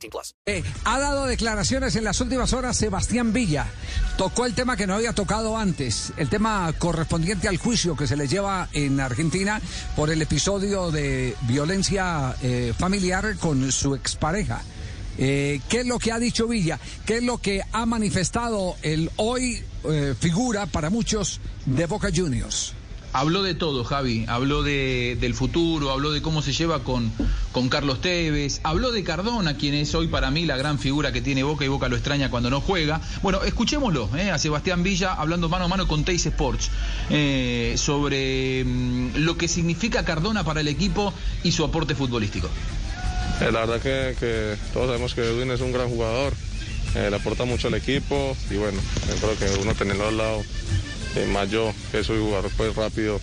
18 plus. Eh, ha dado declaraciones en las últimas horas Sebastián Villa. Tocó el tema que no había tocado antes, el tema correspondiente al juicio que se le lleva en Argentina por el episodio de violencia eh, familiar con su expareja. Eh, ¿Qué es lo que ha dicho Villa? ¿Qué es lo que ha manifestado el hoy eh, figura para muchos de Boca Juniors? Habló de todo, Javi. Habló de, del futuro, habló de cómo se lleva con, con Carlos Tevez, habló de Cardona, quien es hoy para mí la gran figura que tiene Boca y Boca lo extraña cuando no juega. Bueno, escuchémoslo eh, a Sebastián Villa hablando mano a mano con Teis Sports eh, sobre mm, lo que significa Cardona para el equipo y su aporte futbolístico. Eh, la verdad que, que, todos sabemos que Edwin es un gran jugador, le aporta mucho al equipo y bueno, creo que uno tenerlo al lado, eh, más yo que soy jugador pues rápido,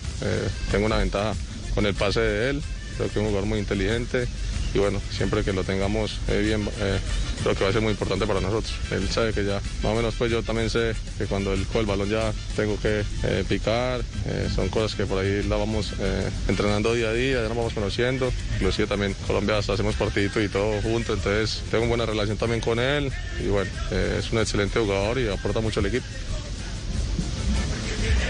tengo una ventaja con el pase de él, creo que es un jugador muy inteligente y bueno, siempre que lo tengamos bien, creo que va a ser muy importante para nosotros. Él sabe que ya, más o menos pues yo también sé que cuando él coge el balón ya tengo que eh, picar, eh, son cosas que por ahí la vamos eh, entrenando día a día, ya nos vamos conociendo, inclusive también Colombia hasta hacemos partidito y todo junto, entonces tengo una buena relación también con él y bueno, es un excelente jugador y aporta mucho al equipo.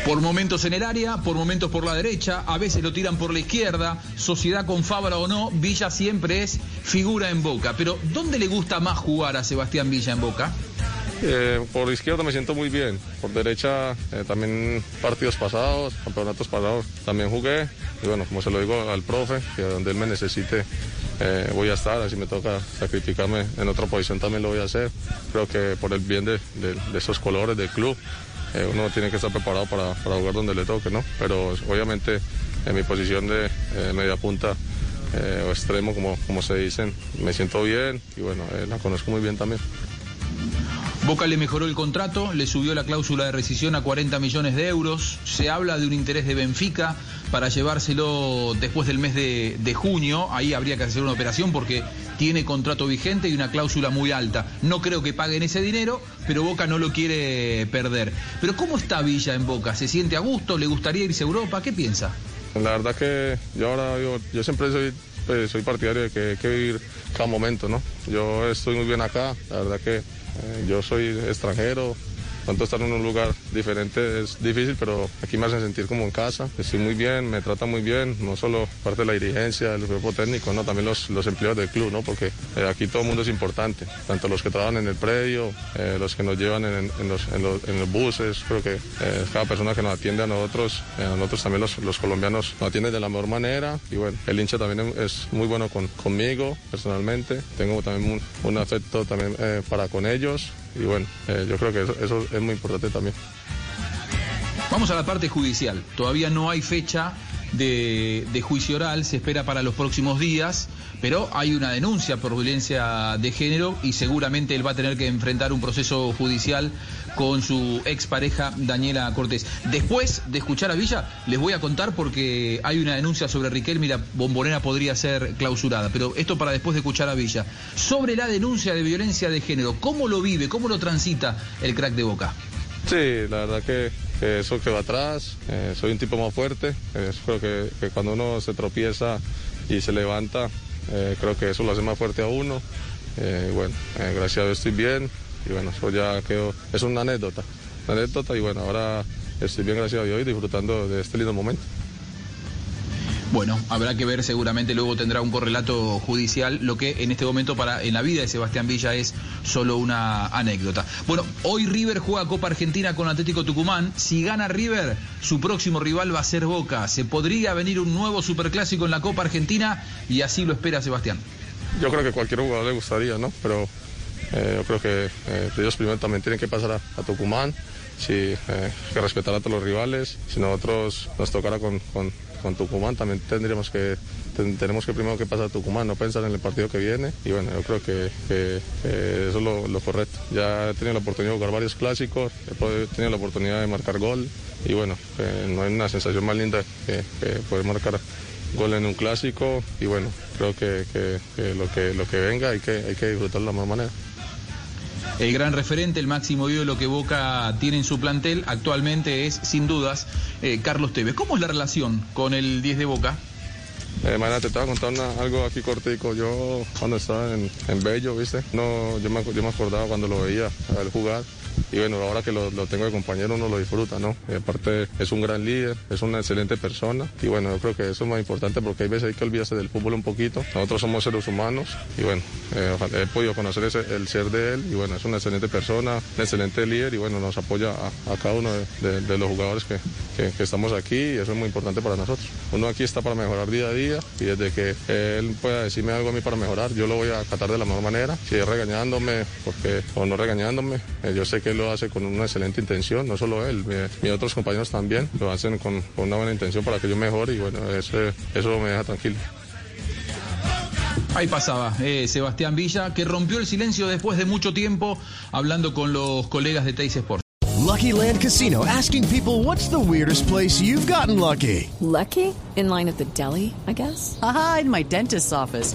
Por momentos en el área, por momentos por la derecha, a veces lo tiran por la izquierda, sociedad con Fabra o no, Villa siempre es figura en Boca. Pero ¿dónde le gusta más jugar a Sebastián Villa en Boca? Eh, por izquierda me siento muy bien, por derecha eh, también partidos pasados, campeonatos pasados también jugué y bueno, como se lo digo al profe, que donde él me necesite eh, voy a estar, así me toca sacrificarme en otra posición también lo voy a hacer, creo que por el bien de, esos colores del club eh, uno tiene que estar preparado para, para, jugar donde le toque, ¿no? Pero obviamente en mi posición de eh, media punta eh, o extremo, como, como se dicen, me siento bien y bueno, eh, la conozco muy bien también. Boca le mejoró el contrato, le subió la cláusula de rescisión a 40 millones de euros. Se habla de un interés de Benfica para llevárselo después del mes de, junio. Ahí habría que hacer una operación porque tiene contrato vigente y una cláusula muy alta. No creo que paguen ese dinero, pero Boca no lo quiere perder. Pero ¿cómo está Villa en Boca? ¿Se siente a gusto? ¿Le gustaría irse a Europa? ¿Qué piensa? La verdad que yo ahora yo, yo siempre soy pues, soy partidario de que hay que vivir cada momento, ¿no? Yo estoy muy bien acá, la verdad que yo soy extranjero, tanto estar en un lugar diferente es difícil, pero aquí me hacen sentir como en casa. Estoy muy bien, me tratan muy bien, no solo parte de la dirigencia, del grupo técnico, no, también los, los empleados del club, ¿no? porque eh, aquí todo el mundo es importante, tanto los que trabajan en el predio, eh, los que nos llevan en, los, en, los, buses, creo que eh, cada persona que nos atiende a nosotros, a nosotros también los, los, colombianos nos atienden de la mejor manera y bueno, el hincha también es muy bueno con, conmigo personalmente, tengo también un, un afecto también para con ellos y bueno, eh, yo creo que eso, eso, es muy importante también. Vamos a la parte judicial. Todavía no hay fecha de, de, juicio oral, se espera para los próximos días, pero hay una denuncia por violencia de género y seguramente él va a tener que enfrentar un proceso judicial con su expareja Daniela Cortés. Después de escuchar a Villa, les voy a contar porque hay una denuncia sobre Riquelme y la bombonera podría ser clausurada, pero esto para después de escuchar a Villa. Sobre la denuncia de violencia de género, ¿cómo lo vive, cómo lo transita el crack de Boca? Sí, la verdad que, que eso que va atrás, eh, soy un tipo más fuerte, eh, creo que, cuando uno se tropieza y se levanta, eh, creo que eso lo hace más fuerte a uno. bueno, gracias a Dios estoy bien y bueno, eso ya quedó, es una anécdota, una anécdota y bueno, ahora estoy bien gracias a Dios y disfrutando de este lindo momento. Bueno, habrá que ver, seguramente luego tendrá un correlato judicial, lo que en este momento para en la vida de Sebastián Villa es solo una anécdota. Bueno, hoy River juega Copa Argentina con Atlético Tucumán. Si gana River, su próximo rival va a ser Boca. Se podría venir un nuevo superclásico en la Copa Argentina y así lo espera Sebastián. Yo creo que cualquier jugador le gustaría, ¿no? Pero eh, yo creo que eh, ellos primero también tienen que pasar a, Tucumán sí, eh, que respetar a todos los rivales. Si nosotros nos tocara con, con, Tucumán también tendríamos que tenemos que primero que pasar a Tucumán, no pensar en el partido que viene y bueno, yo creo que, eso es lo, correcto. Ya he tenido la oportunidad de jugar varios clásicos, he tenido la oportunidad de marcar gol y bueno, no hay una sensación más linda que, poder marcar gol en un clásico y bueno, creo que, lo que lo que venga hay que, hay que disfrutarlo de la mejor manera. El gran referente, el máximo ídolo que Boca tiene en su plantel actualmente es, sin dudas, eh, Carlos Tevez. ¿Cómo es la relación con el 10 de Boca? Eh, te estaba contando algo aquí cortico. Yo cuando estaba en, en Bello, ¿viste? No, yo me, yo me acordaba cuando lo veía a él jugar y bueno, ahora que lo, tengo de compañero uno lo disfruta, ¿no? Aparte es un gran líder, es una excelente persona y bueno, yo creo que eso es más importante porque hay veces que olvidarse del fútbol un poquito. Nosotros somos seres humanos y bueno, eh, he podido conocer el ser de él y bueno, es una excelente persona, un excelente líder y bueno, nos apoya a, cada uno de, los jugadores que, estamos aquí y eso es muy importante para nosotros. Uno aquí está para mejorar día a día y desde que él pueda decirme algo a mí para mejorar, yo lo voy a acatar de la mejor manera, si es regañándome porque, o no regañándome, eh, yo sé que lo hace con una excelente intención, no solo él, mis otros compañeros también lo hacen con, una buena intención para que yo mejore y bueno, eso, eso me deja tranquilo. Ahí pasaba eh, Sebastián Villa, que rompió el silencio después de mucho tiempo hablando con los colegas de Teis Sports. Lucky Land Casino, asking people what's the weirdest place you've gotten lucky. Lucky? In line at the deli, I guess. Aha, in my dentist's office.